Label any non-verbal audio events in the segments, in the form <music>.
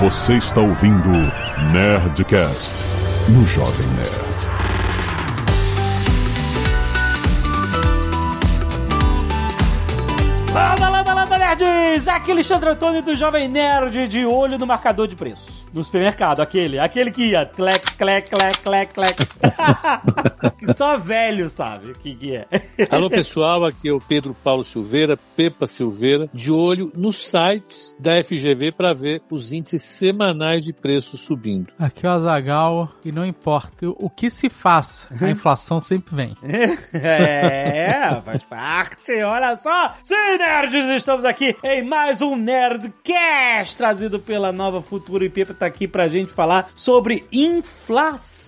Você está ouvindo Nerdcast no Jovem Nerd. Landa, landa, landa, nerds! Aqui é Alexandre Antônio do Jovem Nerd de olho no marcador de preços. No supermercado, aquele. Aquele que ia clec, clec, clec, clec, clec. <laughs> que só velho sabe o que, que é. Alô pessoal, aqui é o Pedro Paulo Silveira, Pepa Silveira, de olho nos sites da FGV para ver os índices semanais de preços subindo. Aqui é o Azagal e não importa o que se faça, a <laughs> inflação sempre vem. é, faz parte. Olha só, sim, nerds, estamos aqui em mais um Nerdcast trazido pela Nova Futura e Pepa tá aqui pra gente falar sobre inflação.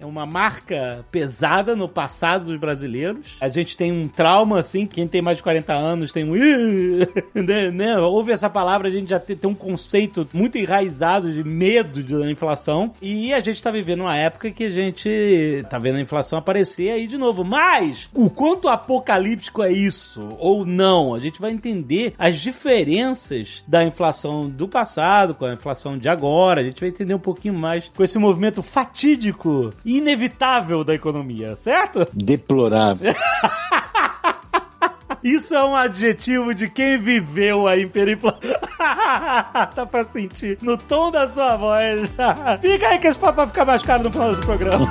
É uma marca pesada no passado dos brasileiros. A gente tem um trauma, assim, quem tem mais de 40 anos tem um. <laughs> né, né? Ouve essa palavra, a gente já tem, tem um conceito muito enraizado de medo da inflação. E a gente tá vivendo uma época que a gente tá vendo a inflação aparecer aí de novo. Mas o quanto apocalíptico é isso ou não? A gente vai entender as diferenças da inflação do passado com a inflação de agora. A gente vai entender um pouquinho mais com esse movimento fatídico inevitável da economia, certo? Deplorável. <laughs> Isso é um adjetivo de quem viveu a hiperinflação. <laughs> Dá pra sentir no tom da sua voz. <laughs> Fica aí que esse papo vai ficar mais caro no final do programa.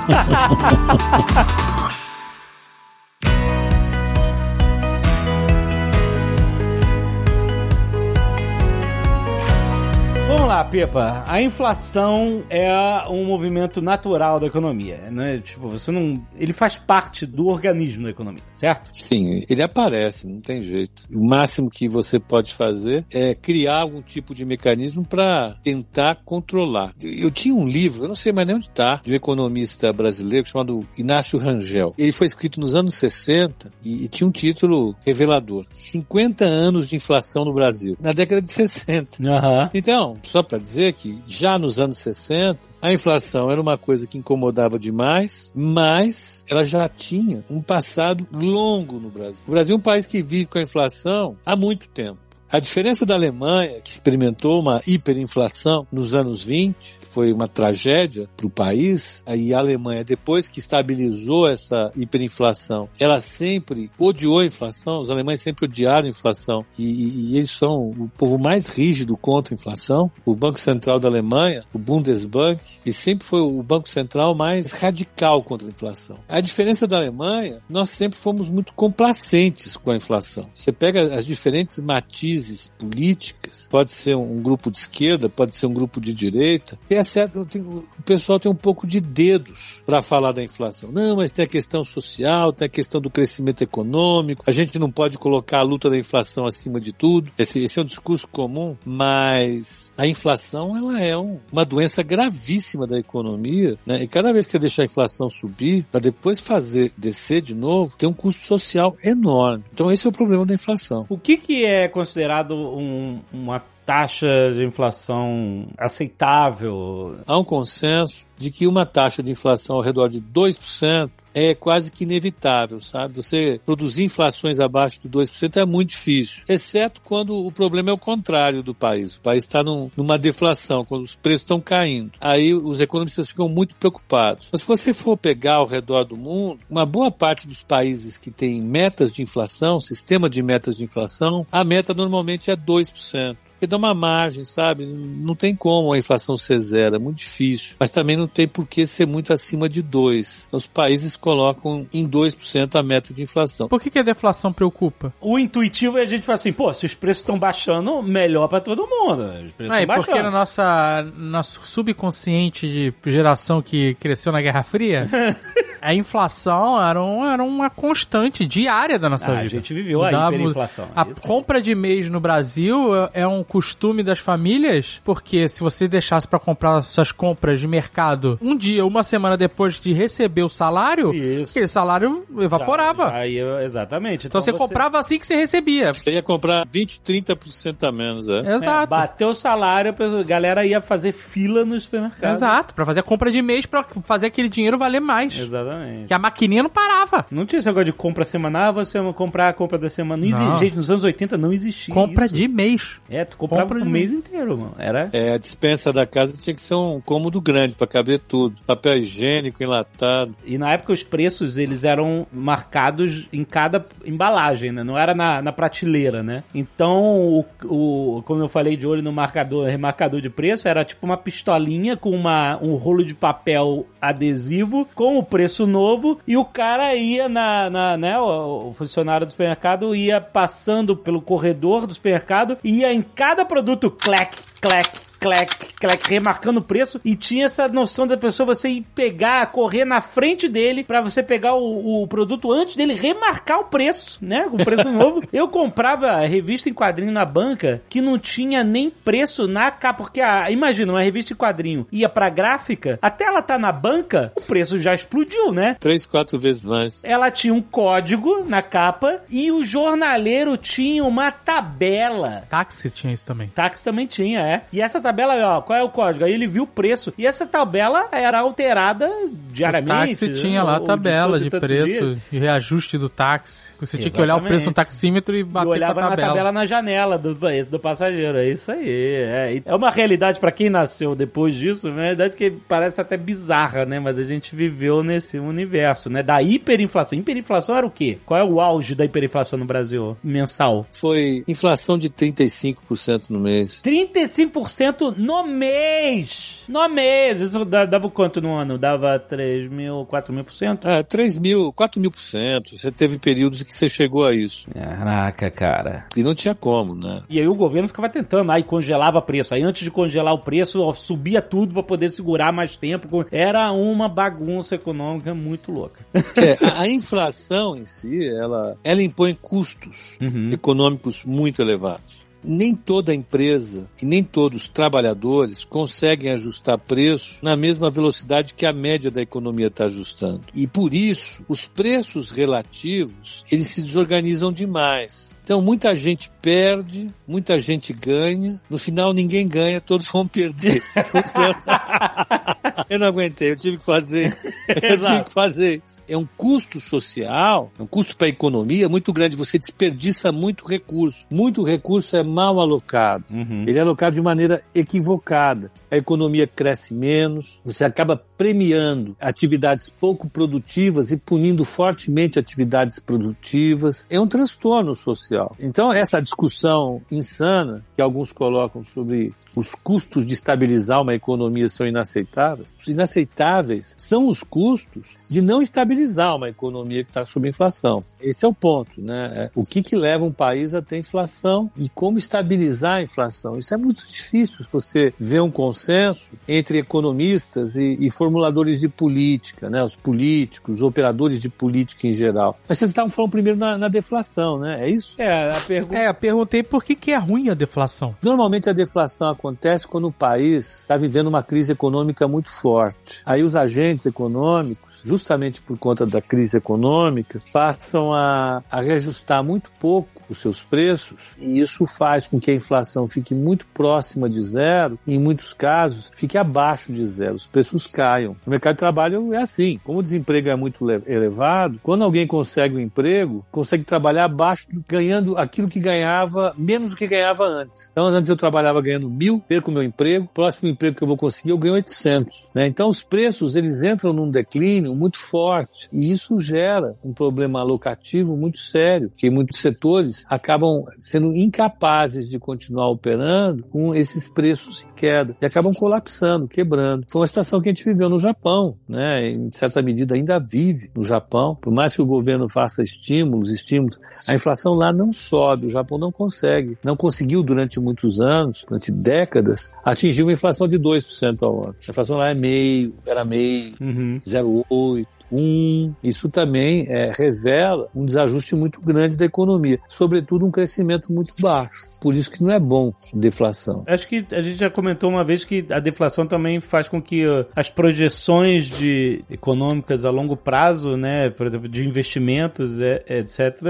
Pepa. A inflação é um movimento natural da economia, né? Tipo, você não, ele faz parte do organismo da economia, certo? Sim, ele aparece, não tem jeito. O máximo que você pode fazer é criar algum tipo de mecanismo para tentar controlar. Eu tinha um livro, eu não sei mais nem onde está, de um economista brasileiro chamado Inácio Rangel. Ele foi escrito nos anos 60 e, e tinha um título revelador: 50 anos de inflação no Brasil, na década de 60. Aham. Então, só para dizer que já nos anos 60, a inflação era uma coisa que incomodava demais, mas ela já tinha um passado longo no Brasil. O Brasil é um país que vive com a inflação há muito tempo. A diferença da Alemanha, que experimentou uma hiperinflação nos anos 20, que foi uma tragédia para o país, aí a Alemanha, depois que estabilizou essa hiperinflação, ela sempre odiou a inflação, os alemães sempre odiaram a inflação, e, e, e eles são o povo mais rígido contra a inflação. O Banco Central da Alemanha, o Bundesbank, e sempre foi o Banco Central mais radical contra a inflação. A diferença da Alemanha, nós sempre fomos muito complacentes com a inflação. Você pega as diferentes matizes políticas, pode ser um grupo de esquerda, pode ser um grupo de direita, tem certo, tem, o pessoal tem um pouco de dedos para falar da inflação. Não, mas tem a questão social, tem a questão do crescimento econômico, a gente não pode colocar a luta da inflação acima de tudo. Esse, esse é um discurso comum, mas a inflação ela é um, uma doença gravíssima da economia, né? E cada vez que você deixa a inflação subir, para depois fazer descer de novo, tem um custo social enorme. Então esse é o problema da inflação. O que, que é considerado um, uma taxa de inflação aceitável? Há um consenso de que uma taxa de inflação ao redor de 2% é quase que inevitável, sabe? Você produzir inflações abaixo de 2% é muito difícil, exceto quando o problema é o contrário do país. O país está num, numa deflação, quando os preços estão caindo. Aí os economistas ficam muito preocupados. Mas se você for pegar ao redor do mundo, uma boa parte dos países que têm metas de inflação, sistema de metas de inflação, a meta normalmente é 2% porque dá uma margem, sabe? Não tem como a inflação ser zero, é muito difícil. Mas também não tem por que ser muito acima de 2. Os países colocam em 2% a meta de inflação. Por que, que a deflação preocupa? O intuitivo é a gente falar assim, pô, se os preços estão baixando, melhor para todo mundo. Os preços Aí, estão porque baixando. no nossa, nosso subconsciente de geração que cresceu na Guerra Fria, <laughs> a inflação era, um, era uma constante diária da nossa Ah, vida. a gente viveu a hiperinflação. A Isso. compra de mês no Brasil é- é um costume das famílias, porque se você deixasse pra comprar suas compras de mercado um dia, uma semana depois de receber o salário, Isso. aquele salário evaporava. Já- já ia- exatamente. Então, você, comprava assim que você recebia. Você ia comprar 20, 30% a menos, é? É, Exato. bateu o salário, a galera ia fazer fila no supermercado. Exato, pra fazer a compra de mês pra fazer aquele dinheiro valer mais. Exatamente. Exatamente. Que a maquininha não parava. Não tinha esse negócio de compra semanal, você comprar a compra da semana. Não, Não. existe. Gente, nos anos 80 não existia. Compra isso. de mês. É, tu comprava compra o mês inteiro, mano. Era. É, a dispensa da casa tinha que ser um cômodo grande pra caber tudo. Papel higiênico, enlatado. E na época os preços eles eram marcados em cada embalagem, né? Não era na, na prateleira, né? Então, o, o, como eu falei de olho no marcador, remarcador de preço, era tipo uma pistolinha com uma, um rolo de papel adesivo com o preço novo e o cara ia na, na né? O, funcionário do supermercado ia passando pelo corredor do supermercado e ia em cada produto, clac, clac, clac, clac, remarcando o preço e tinha essa noção da pessoa você ir pegar, correr na frente dele pra você pegar o, o produto antes dele remarcar o preço, né? O preço <laughs> novo. Eu comprava revista em quadrinho na banca que não tinha nem preço na capa, porque a, imagina, uma revista em quadrinho ia pra gráfica, até ela tá na banca, o preço já explodiu, né? Três, quatro vezes mais. Ela tinha um código na capa e o jornaleiro tinha uma tabela Táxi tinha isso também. Táxi também tinha, é. E essa tabela, ó, qual é o código? Aí ele viu o preço. E essa tabela era alterada diariamente. táxi tinha lá a tabela de, tantos preço dias. e reajuste do táxi. Você tinha que olhar o preço no Exatamente. taxímetro e E bater olhava com a na tabela. tabela na janela do, do passageiro. É isso aí. É, é uma realidade pra quem nasceu depois disso, uma realidade que parece até bizarra, né? Mas a gente viveu nesse universo, né? Da hiperinflação. Hiperinflação era o quê? Qual é o auge da hiperinflação no Brasil? Mensal. Foi inflação de 35% no mês. 35% no mês! No mês! Isso dava quanto no ano? Dava 3 mil, 4 mil por cento? É, 3 mil, 4 mil por cento. Você teve períodos que você chegou a isso. Caraca, cara. E não tinha como, né? E aí o governo ficava tentando, aí congelava preço. Aí antes de congelar o preço, ó, subia tudo pra poder segurar mais tempo. Era uma bagunça econômica muito louca. <laughs> É, a, a inflação em si, ela, ela impõe custos Uhum. econômicos muito elevados. Nem toda empresa e nem todos os trabalhadores conseguem ajustar preço na mesma velocidade que a média da economia está ajustando. E por isso, os preços relativos, eles se desorganizam demais. Então, muita gente perde, muita gente ganha. No final, ninguém ganha, todos vão <laughs> perder. <laughs> <laughs> eu não aguentei, eu tive que fazer isso. <laughs> Eu tive que fazer isso. É um custo social, é um custo para a economia muito grande. Você desperdiça muito recurso. Muito recurso é mal alocado. Uhum. Ele é alocado de maneira equivocada. A economia cresce menos, você acaba premiando atividades pouco produtivas e punindo fortemente atividades produtivas. É um transtorno social. Então, essa discussão insana que alguns colocam sobre os custos de estabilizar uma economia são inaceitáveis. Os inaceitáveis são os custos de não estabilizar uma economia que está sob inflação. Esse é o ponto, né? É, O que, que leva um país a ter inflação e como estabilizar a inflação? Isso é muito difícil se você vê um consenso entre economistas e, e formuladores de política, né? Os políticos, os operadores de política em geral. Mas vocês estavam falando primeiro na, na deflação, né? É isso? É, a pergunta. É, eu perguntei por que, que é ruim a deflação. Normalmente a deflação acontece quando o país está vivendo uma crise econômica muito forte. Aí os agentes econômicos, justamente por conta da crise econômica, passam a, a reajustar muito pouco os seus preços e isso faz com que a inflação fique muito próxima de zero e, em muitos casos, fique abaixo de zero. Os preços caiam. No mercado de trabalho é assim. Como o desemprego é muito le- elevado, quando alguém consegue um emprego, consegue trabalhar abaixo, do- ganhando aquilo que ganhava, menos do que ganhava antes. Então, antes eu trabalhava ganhando mil, perco meu emprego, próximo emprego que eu vou conseguir, eu ganho 800. Né? Então, os preços, eles entram num declínio muito forte e isso gera um problema alocativo muito sério, que muitos setores acabam sendo incapazes de continuar operando com esses preços em queda e acabam colapsando, quebrando. Foi uma situação que a gente viveu no Japão, né? Em certa medida ainda vive no Japão. Por mais que o governo faça estímulos, estímulos, a inflação lá não sobe. O Japão não consegue, não conseguiu durante muitos anos, durante décadas, atingir uma inflação de 2% ao ano. A inflação lá é meio, era meio, Uhum. 0,8. 8, um, isso também é, revela um desajuste muito grande da economia, sobretudo um crescimento muito baixo. Por isso que não é bom deflação. Acho que a gente já comentou uma vez que a deflação também faz com que uh, as projeções de econômicas a longo prazo, né, por exemplo, de investimentos, é, etc,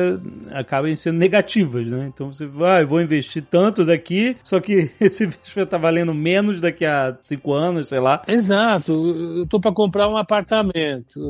acabem sendo negativas, né? Então você vai, ah, vou investir tanto daqui, só que <laughs> esse investimento tá valendo menos daqui a cinco anos, sei lá. Exato. Eu estou para comprar um apartamento. Eu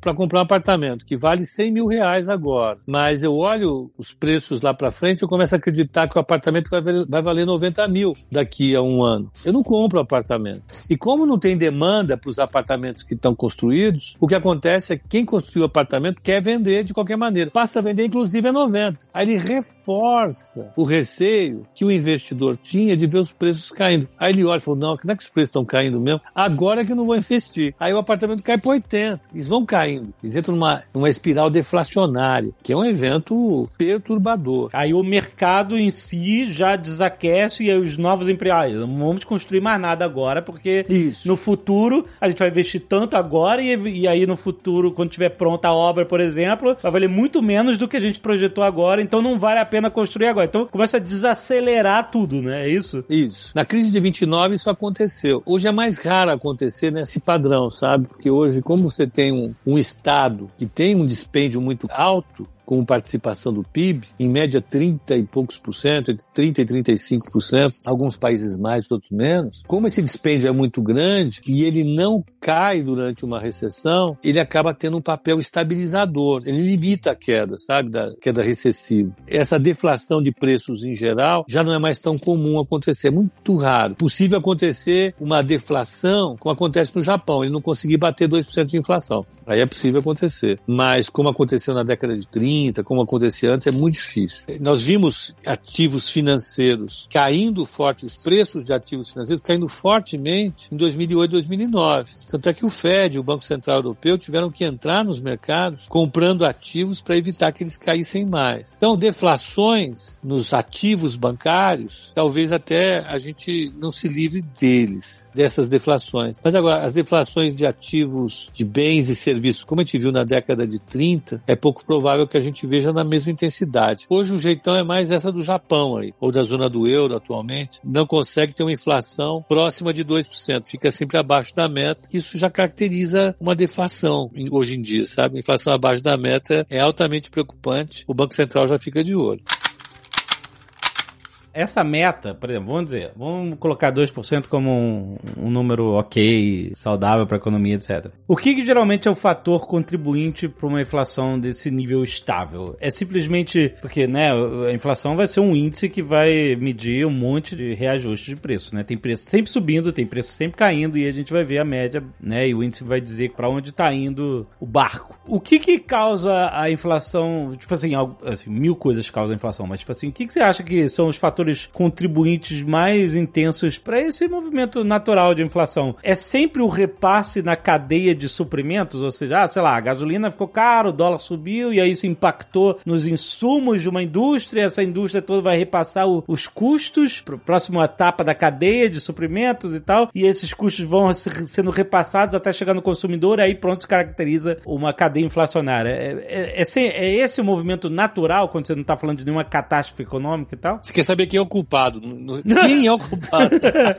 para comprar um apartamento que vale 100 mil reais agora, mas eu olho os preços lá para frente, eu começo a acreditar que o apartamento vai, vai valer 90 mil daqui a um ano. Eu não compro apartamento. E como não tem demanda para os apartamentos que estão construídos, o que acontece é que quem construiu o apartamento quer vender de qualquer maneira. Passa a vender, inclusive, a 90. Aí ele reforça o receio que o investidor tinha de ver os preços caindo. Aí ele olha e fala, não, não é que os preços estão caindo mesmo? Agora é que eu não vou investir. Aí o apartamento cai para 80. Eles vão caindo. Eles entram numa, numa espiral deflacionária, que é um evento perturbador. Aí o mercado em si já desaquece e os novos empresários não vamos construir mais nada agora, porque Isso. no futuro a gente vai investir tanto agora e, e aí no futuro, quando tiver pronta a obra, por exemplo, vai valer muito menos do que a gente projetou agora, então não vale a pena construir agora. Então começa a desacelerar tudo, né? É isso? Isso. Na crise de 29 isso aconteceu. Hoje é mais raro acontecer nesse padrão, sabe? Porque hoje, como você tem um, um Estado que tem um dispêndio muito alto, com participação do PIB, em média 30 e poucos por cento, entre 30 e 35 por cento, alguns países mais, outros menos. Como esse dispêndio é muito grande e ele não cai durante uma recessão, ele acaba tendo um papel estabilizador. Ele limita a queda, sabe, da queda recessiva. Essa deflação de preços em geral já não é mais tão comum acontecer, é muito raro. Possível acontecer uma deflação, como acontece no Japão, ele não conseguir bater 2% de inflação. Aí é possível acontecer. Mas como aconteceu na década de 30, 30, como acontecia antes, é muito difícil. Nós vimos ativos financeiros caindo forte, os preços de ativos financeiros caindo fortemente em 2008 e 2009. Tanto é que o Fed, o Banco Central Europeu, tiveram que entrar nos mercados comprando ativos para evitar que eles caíssem mais. Então, deflações nos ativos bancários, talvez até a gente não se livre deles, dessas deflações. Mas agora, as deflações de ativos de bens e serviços, como a gente viu na década de 30, é pouco provável que a gente veja na mesma intensidade. Hoje o jeitão é mais essa do Japão aí, ou da zona do euro atualmente. Não consegue ter uma inflação próxima de 2%, fica sempre abaixo da meta. Isso já caracteriza uma deflação hoje em dia, sabe? inflação abaixo da meta é altamente preocupante. O Banco Central já fica de olho essa meta, por exemplo, vamos dizer, vamos colocar 2% como um, um, número ok, saudável para a economia, etc. O que, que, geralmente é o fator contribuinte para uma inflação desse nível estável? É simplesmente porque, né, a inflação vai ser um índice que vai medir um monte de reajuste de preço, né? Tem preço sempre subindo, tem preço sempre caindo e a gente vai ver a média, né? E o índice vai dizer para onde está indo o barco. O que que causa a inflação? Tipo assim, assim, mil coisas causam a inflação, mas tipo assim, o que, que você acha que são os fatores fatores contribuintes mais intensos para esse movimento natural de inflação? É sempre o repasse na cadeia de suprimentos, ou seja, ah, sei lá, a gasolina ficou caro, o dólar subiu e aí isso impactou nos insumos de uma indústria, essa indústria toda vai repassar o, os custos para a próxima etapa da cadeia de suprimentos e tal, e esses custos vão sendo repassados até chegar no consumidor, e aí pronto se caracteriza uma cadeia inflacionária. É, é, é, é esse o movimento natural quando você não está falando de nenhuma catástrofe econômica e tal? Você quer saber quem é o culpado? Quem é o culpado?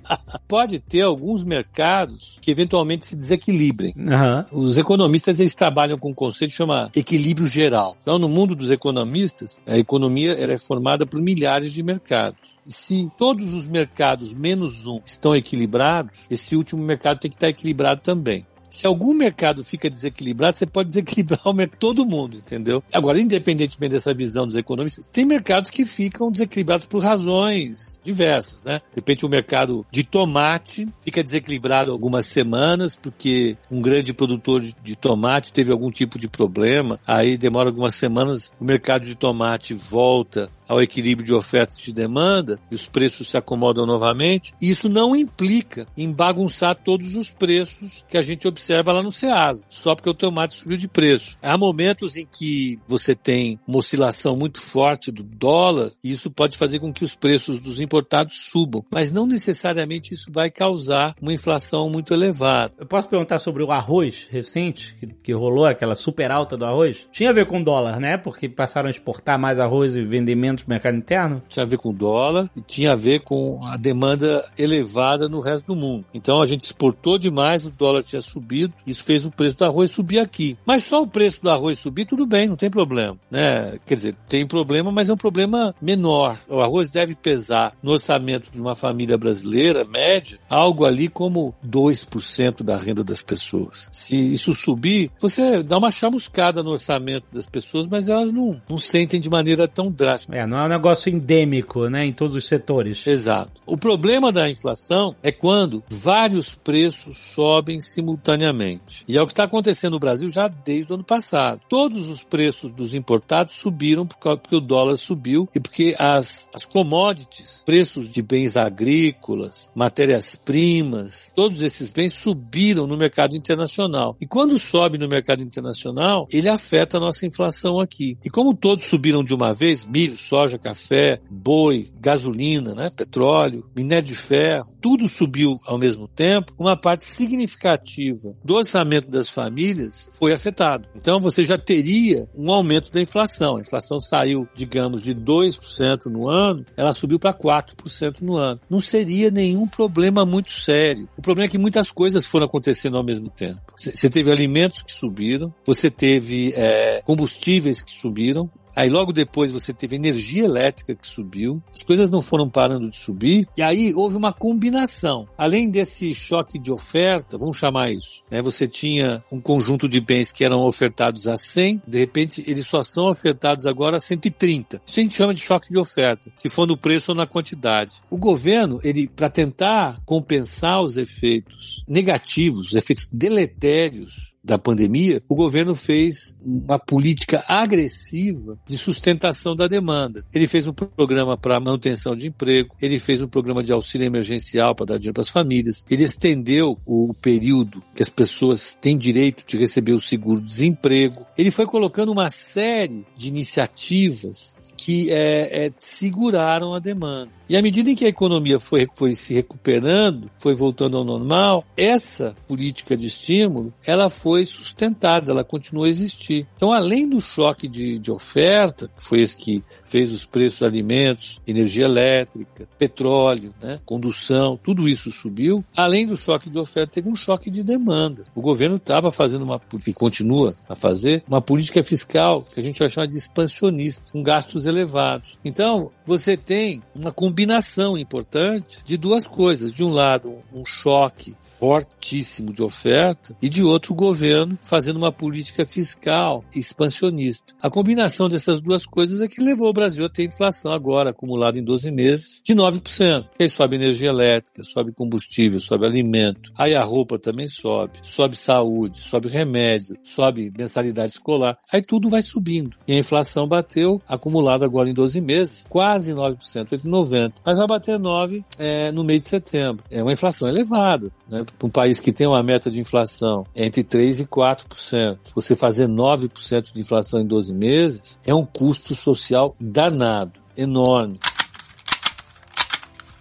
<laughs> Pode ter alguns mercados que eventualmente se desequilibrem. Uhum. Os economistas eles trabalham com um conceito que chama equilíbrio geral. Então, no mundo dos economistas, a economia é formada por milhares de mercados. Se todos os mercados menos um estão equilibrados, esse último mercado tem que estar equilibrado também. Se algum mercado fica desequilibrado, você pode <laughs> desequilibrar todo mundo, entendeu? Agora, independentemente dessa visão dos economistas, tem mercados que ficam desequilibrados por razões diversas, né? De repente, o mercado de tomate fica desequilibrado algumas semanas porque um grande produtor de tomate teve algum tipo de problema, aí demora algumas semanas, o mercado de tomate volta ao equilíbrio de oferta e de demanda e os preços se acomodam novamente, isso não implica em bagunçar todos os preços que a gente observa lá no Ceasa, só porque o tomate subiu de preço. Há momentos em que você tem uma oscilação muito forte do dólar e isso pode fazer com que os preços dos importados subam, mas não necessariamente isso vai causar uma inflação muito elevada. Eu posso perguntar sobre o arroz recente, que, que rolou aquela super alta do arroz? Tinha a ver com dólar, né? Porque passaram a exportar mais arroz e vender menos do mercado interno? Tinha a ver com o dólar e tinha a ver com a demanda elevada no resto do mundo. Então a gente exportou demais, o dólar tinha subido, isso fez o preço do arroz subir aqui. Mas só o preço do arroz subir, tudo bem, não tem problema. Né? Quer dizer, tem problema, mas é um problema menor. O arroz deve pesar no orçamento de uma família brasileira, média, algo ali como 2% da renda das pessoas. Se isso subir, você dá uma chamuscada no orçamento das pessoas, mas elas não, não sentem de maneira tão drástica. É, não é um negócio endêmico, né, em todos os setores. Exato. O problema da inflação é quando vários preços sobem simultaneamente. E é o que está acontecendo no Brasil já desde o ano passado. Todos os preços dos importados subiram porque o dólar subiu e porque as, as commodities, preços de bens agrícolas, matérias-primas, todos esses bens subiram no mercado internacional. E quando sobe no mercado internacional, ele afeta a nossa inflação aqui. E como todos subiram de uma vez, milho, soja, café, boi, gasolina, né, petróleo, minério de ferro, tudo subiu ao mesmo tempo, uma parte significativa do orçamento das famílias foi afetado. Então você já teria um aumento da inflação. A inflação saiu, digamos, de 2% no ano, ela subiu para 4% no ano. Não seria nenhum problema muito sério. O problema é que muitas coisas foram acontecendo ao mesmo tempo. Você teve alimentos que subiram, você teve é, combustíveis que subiram, Aí logo depois você teve energia elétrica que subiu, as coisas não foram parando de subir, e aí houve uma combinação. Além desse choque de oferta, vamos chamar isso, né? Você tinha um conjunto de bens que eram ofertados a 100, de repente eles só são ofertados agora a 130. Isso a gente chama de choque de oferta, se for no preço ou na quantidade. O governo, ele para tentar compensar os efeitos negativos, os efeitos deletérios da pandemia, o governo fez uma política agressiva de sustentação da demanda. Ele fez um programa para manutenção de emprego, ele fez um programa de auxílio emergencial para dar dinheiro para as famílias, ele estendeu o período que as pessoas têm direito de receber o seguro-desemprego. Ele foi colocando uma série de iniciativas que é, é, seguraram a demanda. E à medida em que a economia foi, foi se recuperando, foi voltando ao normal, essa política de estímulo, ela foi sustentada, ela continuou a existir. Então, além do choque de, de oferta, que foi esse que fez os preços de alimentos, energia elétrica, petróleo, né, condução, tudo isso subiu, além do choque de oferta, teve um choque de demanda. O governo estava fazendo uma, e continua a fazer, uma política fiscal que a gente vai chamar de expansionista, com gastos elevados. Então, você tem uma combinação importante de duas coisas. De um lado, um choque fortíssimo de oferta e de outro governo fazendo uma política fiscal expansionista. A combinação dessas duas coisas é que levou o Brasil a ter inflação agora acumulada em 12 meses de 9%. Aí sobe energia elétrica, sobe combustível, sobe alimento, aí a roupa também sobe, sobe saúde, sobe remédio, sobe mensalidade escolar, aí tudo vai subindo. E a inflação bateu acumulada agora em 12 meses quase 9%, 8,90. Mas vai bater 9 é, no mês de setembro. É uma inflação elevada, né? Para um país que tem uma meta de inflação entre 3% e 4%, você fazer 9% de inflação em 12 meses é um custo social danado, enorme.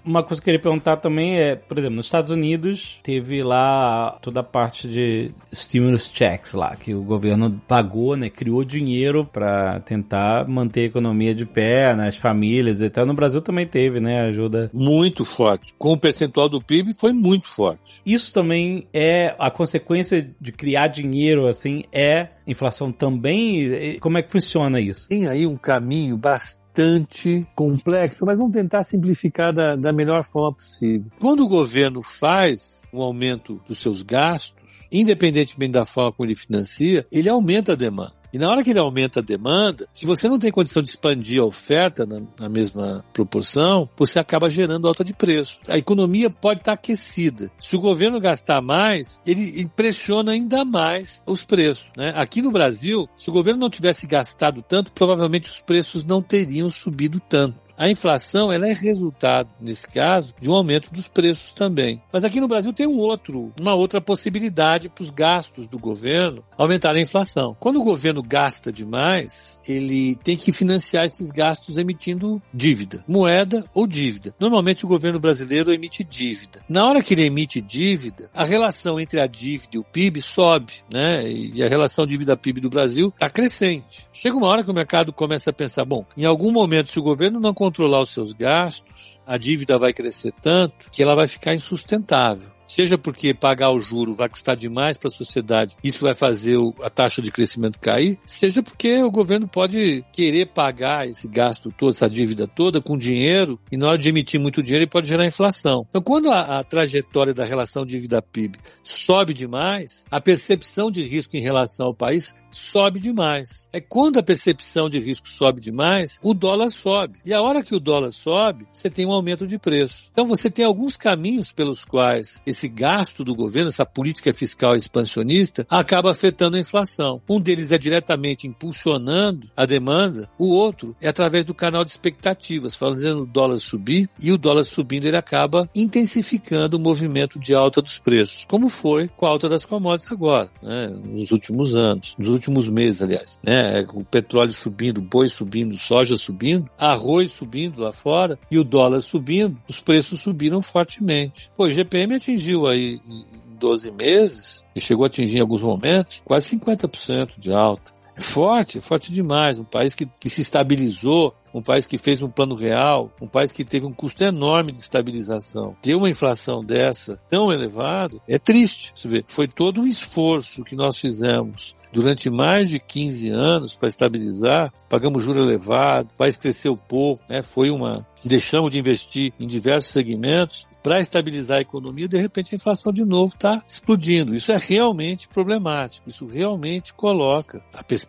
Uma coisa que eu queria perguntar também é, por exemplo, nos Estados Unidos teve lá toda a parte de stimulus checks lá, que o governo pagou, né, criou dinheiro para tentar manter a economia de pé, nas né, famílias e tal. No Brasil também teve, né, ajuda. Muito forte. Com o percentual do PIB foi muito forte. Isso também é a consequência de criar dinheiro, assim, é inflação também? Como é que funciona isso? Tem aí um caminho bastante complexo, mas vamos tentar simplificar da, da melhor forma possível. Quando o governo faz um aumento dos seus gastos, independentemente da forma como ele financia, ele aumenta a demanda. E na hora que ele aumenta a demanda, se você não tem condição de expandir a oferta na, na mesma proporção, você acaba gerando alta de preço. A economia pode estar aquecida. Se o governo gastar mais, ele, pressiona ainda mais os preços. Né? Aqui no Brasil, se o governo não tivesse gastado tanto, provavelmente os preços não teriam subido tanto. A inflação ela é resultado, nesse caso, de um aumento dos preços também. Mas aqui no Brasil tem um outro, uma outra possibilidade para os gastos do governo aumentar a inflação. Quando o governo gasta demais, ele tem que financiar esses gastos emitindo dívida, moeda ou dívida. Normalmente o governo brasileiro emite dívida. Na hora que ele emite dívida, a relação entre a dívida e o PIB sobe, né? E a relação dívida-PIB do Brasil está crescente. Chega uma hora que o mercado começa a pensar, bom, em algum momento se o governo não controlar os seus gastos, a dívida vai crescer tanto que ela vai ficar insustentável seja porque pagar o juro vai custar demais para a sociedade, isso vai fazer a taxa de crescimento cair, seja porque o governo pode querer pagar esse gasto todo, essa dívida toda com dinheiro, e na hora de emitir muito dinheiro ele pode gerar inflação. Então, quando a, a trajetória da relação dívida-PIB sobe demais, a percepção de risco em relação ao país sobe demais. É quando a percepção de risco sobe demais, o dólar sobe. E a hora que o dólar sobe, você tem um aumento de preço. Então você tem alguns caminhos pelos quais esse gasto do governo, essa política fiscal expansionista, acaba afetando a inflação. Um deles é diretamente impulsionando a demanda, o outro é através do canal de expectativas, fazendo o dólar subir, e o dólar subindo ele acaba intensificando o movimento de alta dos preços, como foi com a alta das commodities agora, né, nos últimos anos, nos últimos meses, aliás. Né, o petróleo subindo, boi subindo, soja subindo, arroz subindo lá fora e o dólar subindo, os preços subiram fortemente. Pô, GPM atingiu atingiu aí em 12 meses, e chegou a atingir em alguns momentos, quase 50% de alta. Forte, forte demais. Um país que, que se estabilizou um país que fez um plano real, um país que teve um custo enorme de estabilização, ter uma inflação dessa tão elevada, é triste. Você vê, foi todo um esforço que nós fizemos durante mais de 15 anos para estabilizar, pagamos juro elevado, o país cresceu pouco, né? foi uma deixamos de investir em diversos segmentos para estabilizar a economia, de repente a inflação de novo está explodindo. Isso é realmente problemático. Isso realmente coloca a perspectiva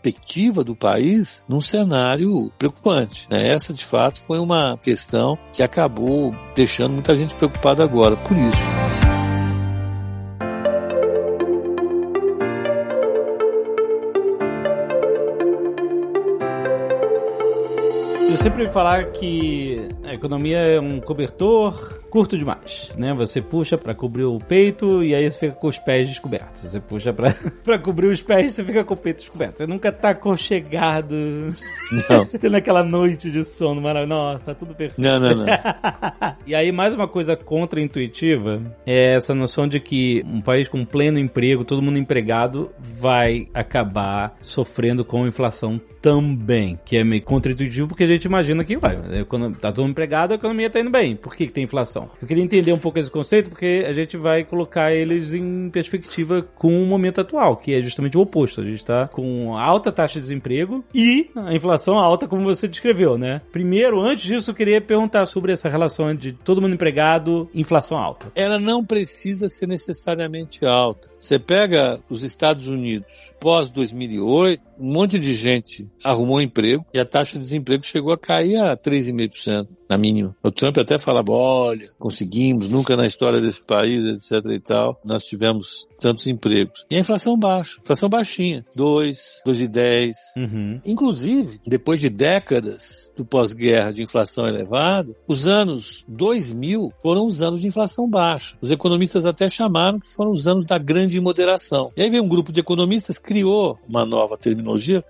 do país num cenário preocupante. Né? Essa, de fato, foi uma questão que acabou deixando muita gente preocupada agora por isso. Eu sempre falar que a economia é um cobertor curto demais, né? Você puxa para cobrir o peito e aí você fica com os pés descobertos. Você puxa para <laughs> para cobrir os pés, você fica com o peito descoberto. Você nunca tá aconchegado. Não. <laughs> Tendo aquela noite de sono maravilhosa. Nossa, tá tudo perfeito. Não, não, não. <laughs> e aí mais uma coisa contra-intuitiva é essa noção de que um país com pleno emprego, todo mundo empregado, vai acabar sofrendo com inflação também, que é meio contra-intuitivo porque a gente imagina que vai, tá todo mundo empregado, a economia tá indo bem. Por que, que tem inflação? Inflação. Eu queria entender um pouco esse conceito porque a gente vai colocar eles em perspectiva com o momento atual, que é justamente o oposto. A gente está com alta taxa de desemprego e a inflação alta, como você descreveu, né? Primeiro, antes disso, eu queria perguntar sobre essa relação de todo mundo empregado, inflação alta. Ela não precisa ser necessariamente alta. Você pega os Estados Unidos pós 2008, um monte de gente arrumou emprego e a taxa de desemprego chegou a cair a 3,5% na mínima. O Trump até falava, olha, conseguimos, nunca na história desse país, etc e tal, nós tivemos tantos empregos. E a inflação baixa, inflação baixinha, 2, 2,10. Uhum. Inclusive, depois de décadas do pós-guerra de inflação elevada, os anos 2000 foram os anos de inflação baixa. Os economistas até chamaram que foram os anos da grande moderação. E aí veio um grupo de economistas criou uma nova terminologia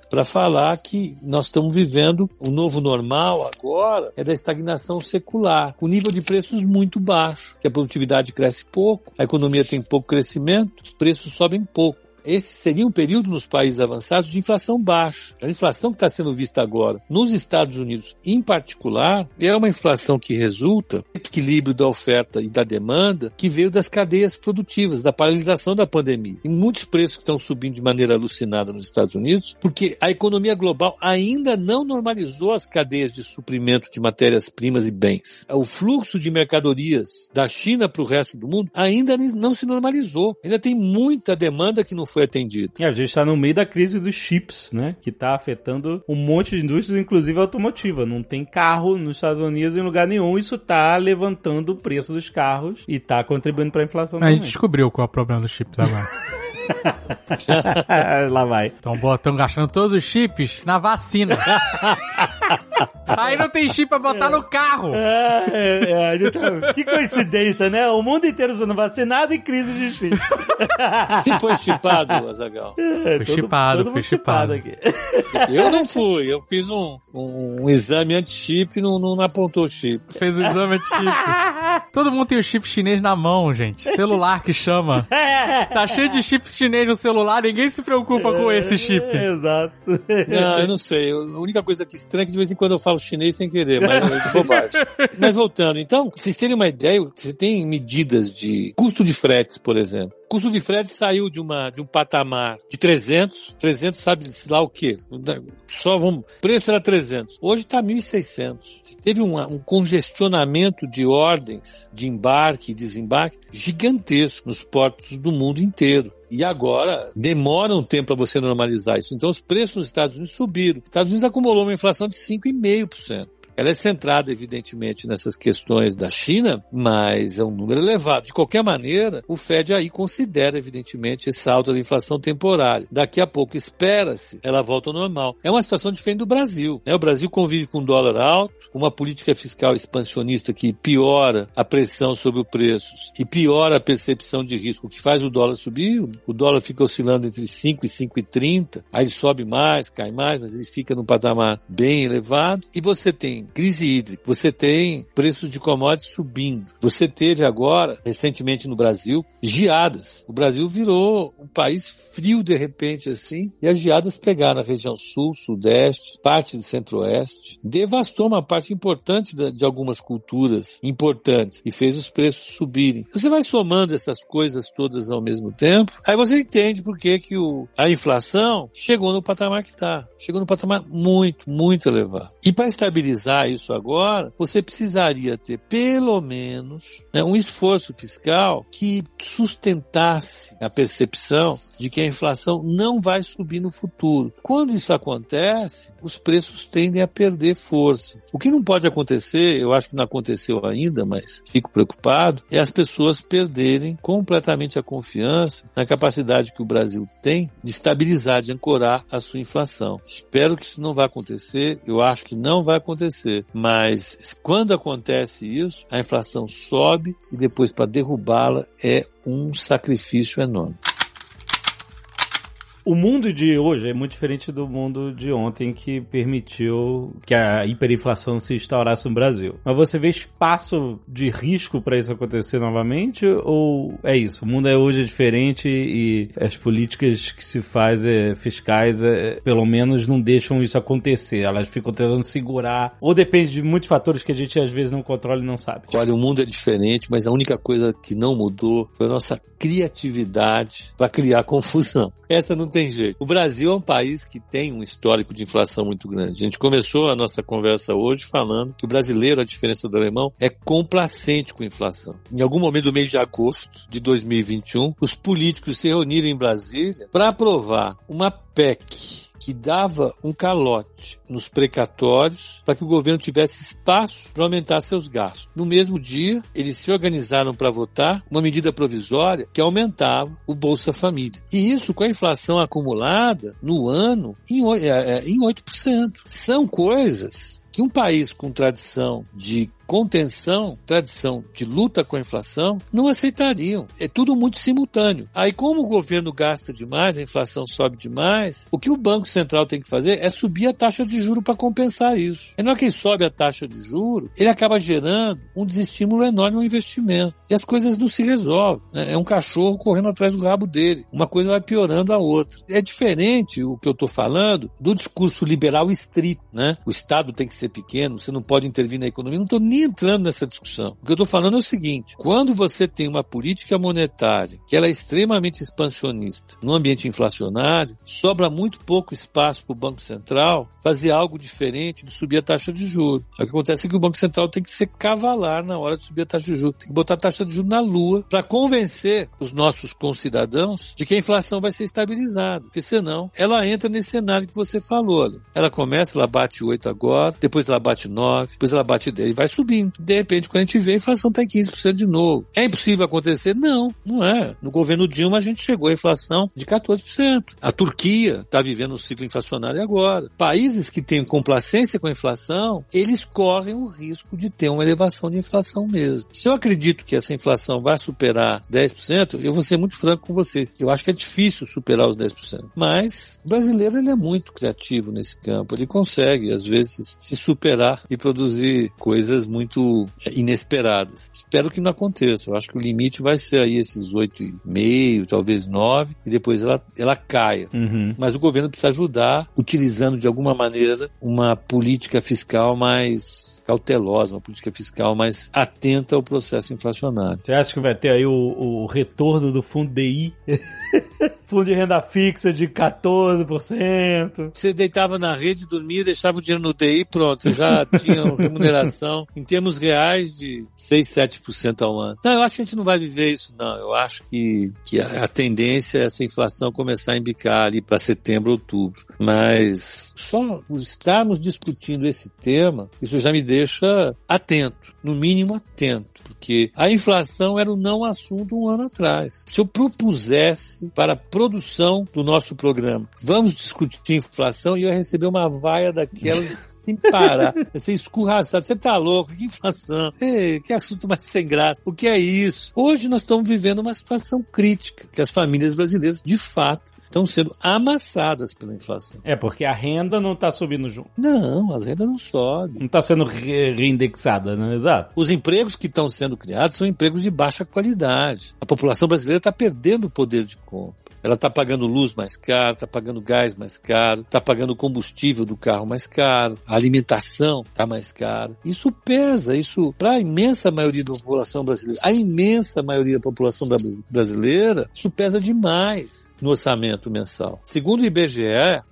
para falar que nós estamos vivendo o novo normal agora é da estagnação secular, com nível de preços muito baixo, que a produtividade cresce pouco, a economia tem pouco crescimento, os preços sobem pouco esse seria um período nos países avançados de inflação baixa. A inflação que está sendo vista agora nos Estados Unidos, em particular, é uma inflação que resulta do equilíbrio da oferta e da demanda que veio das cadeias produtivas, da paralisação da pandemia. E muitos preços que estão subindo de maneira alucinada nos Estados Unidos, porque a economia global ainda não normalizou as cadeias de suprimento de matérias-primas e bens. O fluxo de mercadorias da China para o resto do mundo ainda não se normalizou. Ainda tem muita demanda que não foi foi atendido. E a gente está no meio da crise dos chips, né? Que está afetando um monte de indústrias, inclusive automotiva. Não tem carro nos Estados Unidos em lugar nenhum. Isso está levantando o preço dos carros e está contribuindo para a inflação. A gente descobriu qual é o problema dos chips agora. <laughs> <laughs> Lá vai. Estão gastando todos os chips na vacina. <laughs> Aí não tem chip pra botar no carro. É, é, é, gente- que coincidência, né? O mundo inteiro sendo vacinado e crise de chip. Se foi chipado, Azagal. É, Fui chipado, fui chipado. aqui. Eu não fui. Eu fiz um, um, um exame anti-chip e não, não apontou o chip. Fez o exame de chip. Todo mundo tem o chip chinês na mão, gente. Celular que chama. Tá cheio de chips chinês no celular, ninguém se preocupa com esse chip. <laughs> Exato. Não, eu não sei. A única coisa que estranha é que de vez em quando eu falo chinês sem querer, mas é bobagem. <laughs> Mas voltando, então, vocês terem uma ideia, você tem medidas de custo de fretes, por exemplo. O custo de frete saiu de, uma, de um patamar de 300, 300 sabe lá o quê? Só vamos, preço era 300. Hoje está 1.600. Teve um congestionamento de ordens de embarque e desembarque gigantesco nos portos do mundo inteiro. E agora demora um tempo para você normalizar isso. Então os preços nos Estados Unidos subiram. Os Estados Unidos acumulou uma inflação de 5,5%. Ela é centrada, evidentemente, nessas questões da China, mas é um número elevado. De qualquer maneira, o Fed aí considera, evidentemente, essa alta da inflação temporária. Daqui a pouco, espera-se, ela volta ao normal. É uma situação diferente do Brasil. né? O Brasil convive com um dólar alto, uma política fiscal expansionista que piora a pressão sobre os preços e piora a percepção de risco, que faz o dólar subir. O dólar fica oscilando entre 5 e 5,30, aí sobe mais, cai mais, mas ele fica num patamar bem elevado. E você tem crise hídrica, você tem preços de commodities subindo. Você teve agora, recentemente no Brasil, geadas. O Brasil virou um país frio de repente assim, e as geadas pegaram a região sul, sudeste, parte do centro-oeste, devastou uma parte importante de algumas culturas importantes e fez os preços subirem. Você vai somando essas coisas todas ao mesmo tempo, aí você entende por que, que o, a inflação chegou no patamar que está. Chegou no patamar muito, muito elevado. E para estabilizar isso agora, você precisaria ter pelo menos né, um esforço fiscal que sustentasse a percepção de que a inflação não vai subir no futuro. Quando isso acontece, os preços tendem a perder força. O que não pode acontecer, eu acho que não aconteceu ainda, mas fico preocupado, é as pessoas perderem completamente a confiança na capacidade que o Brasil tem de estabilizar, de ancorar a sua inflação. Espero que isso não vai acontecer, eu acho que não vai acontecer, mas quando acontece isso, a inflação sobe e depois para derrubá-la é um sacrifício enorme. O mundo de hoje é muito diferente do mundo de ontem que permitiu que a hiperinflação se instaurasse no Brasil. Mas você vê espaço de risco para isso acontecer novamente? Ou é isso? O mundo é hoje diferente e as políticas que se faz é, fiscais, é, pelo menos, não deixam isso acontecer. Elas ficam tentando segurar. Ou depende de muitos fatores que a gente às vezes não controla e não sabe. Olha, o mundo é diferente, mas a única coisa que não mudou foi a nossa criatividade para criar <laughs> confusão. Essa não tem jeito. O Brasil é um país que tem um histórico de inflação muito grande. A gente começou a nossa conversa hoje falando que o brasileiro, a diferença do alemão, é complacente com a inflação. Em algum momento do mês de agosto de 2021, os políticos se reuniram em Brasília para aprovar uma PEC que dava um calote nos precatórios para que o governo tivesse espaço para aumentar seus gastos. No mesmo dia, eles se organizaram para votar uma medida provisória que aumentava o Bolsa Família. E isso com a inflação acumulada no ano em, oi- é, é, 8%. São coisas que um país com tradição de contenção, tradição de luta com a inflação, não aceitariam. É tudo muito simultâneo. Aí, como o governo gasta demais, a inflação sobe demais, o que o Banco Central tem que fazer é subir a taxa de juro para compensar isso. E na hora que ele sobe a taxa de juro, ele acaba gerando um desestímulo enorme ao investimento. E as coisas não se resolvem. né? É um cachorro correndo atrás do rabo dele. Uma coisa vai piorando a outra. É diferente o que eu estou falando do discurso liberal estrito. Né? O Estado tem que ser pequeno, você não pode intervir na economia. Não estou nem entrando nessa discussão. O que eu estou falando é o seguinte: quando você tem uma política monetária que ela é extremamente expansionista no ambiente inflacionário, sobra muito pouco espaço para o Banco Central fazer algo diferente de subir a taxa de juros. O que acontece é que o Banco Central tem que ser cavalar na hora de subir a taxa de juros, tem que botar a taxa de juros na lua para convencer os nossos concidadãos de que a inflação vai ser estabilizada, porque senão ela entra nesse cenário que você falou. Ela começa, ela bate 8 agora, depois ela bate 9, depois ela bate 10, vai subindo. De repente, quando a gente vê, a inflação está em 15% de novo. É impossível acontecer? Não, não é. No governo Dilma, a gente chegou à inflação de 14%. A Turquia está vivendo um ciclo inflacionário agora. Países que têm complacência com a inflação, eles correm o risco de ter uma elevação de inflação mesmo. Se eu acredito que essa inflação vai superar 10%, eu vou ser muito franco com vocês. Eu acho que é difícil superar os 10%. Mas o brasileiro ele é muito criativo nesse campo. Ele consegue, às vezes, se superar e produzir coisas muito é, inesperadas. Espero que não aconteça. Eu acho que o limite vai ser aí esses 8,5, talvez 9, e depois ela, ela caia. Uhum. Mas o governo precisa ajudar, utilizando de alguma maneira uma política fiscal mais cautelosa, uma política fiscal mais atenta ao processo inflacionário. Você acha que vai ter aí o, o retorno do fundo DI? <laughs> fundo de renda fixa de 14%. Você deitava na rede, dormia, deixava o dinheiro no DI, pronto, você já tinha <laughs> remuneração em termos reais de 6, 7% ao ano. Não, eu acho que a gente não vai viver isso, não. Eu acho que, que a, tendência é essa inflação começar a embicar ali para setembro, outubro. Mas só por estarmos discutindo esse tema, isso já me deixa atento, no mínimo atento porque a inflação era o não assunto um ano atrás. Se eu propusesse para a produção do nosso programa, vamos discutir inflação, e eu ia receber uma vaia daquelas sem <laughs> Ia ser escurraçado. Você tá louco? Que inflação? Ei, que assunto mais sem graça. O que é isso? Hoje nós estamos vivendo uma situação crítica, que as famílias brasileiras, de fato, estão sendo amassadas pela inflação. É, porque a renda não está subindo junto. Não, a renda não sobe. Não está sendo re reindexada, não é exato? Os empregos que estão sendo criados são empregos de baixa qualidade. A população brasileira está perdendo o poder de compra. Ela está pagando luz mais caro, está pagando gás mais caro, está pagando combustível do carro mais caro, a alimentação está mais cara. Isso pesa, isso para a imensa maioria da população brasileira, a imensa maioria da população brasileira, isso pesa demais no orçamento mensal. Segundo o IBGE,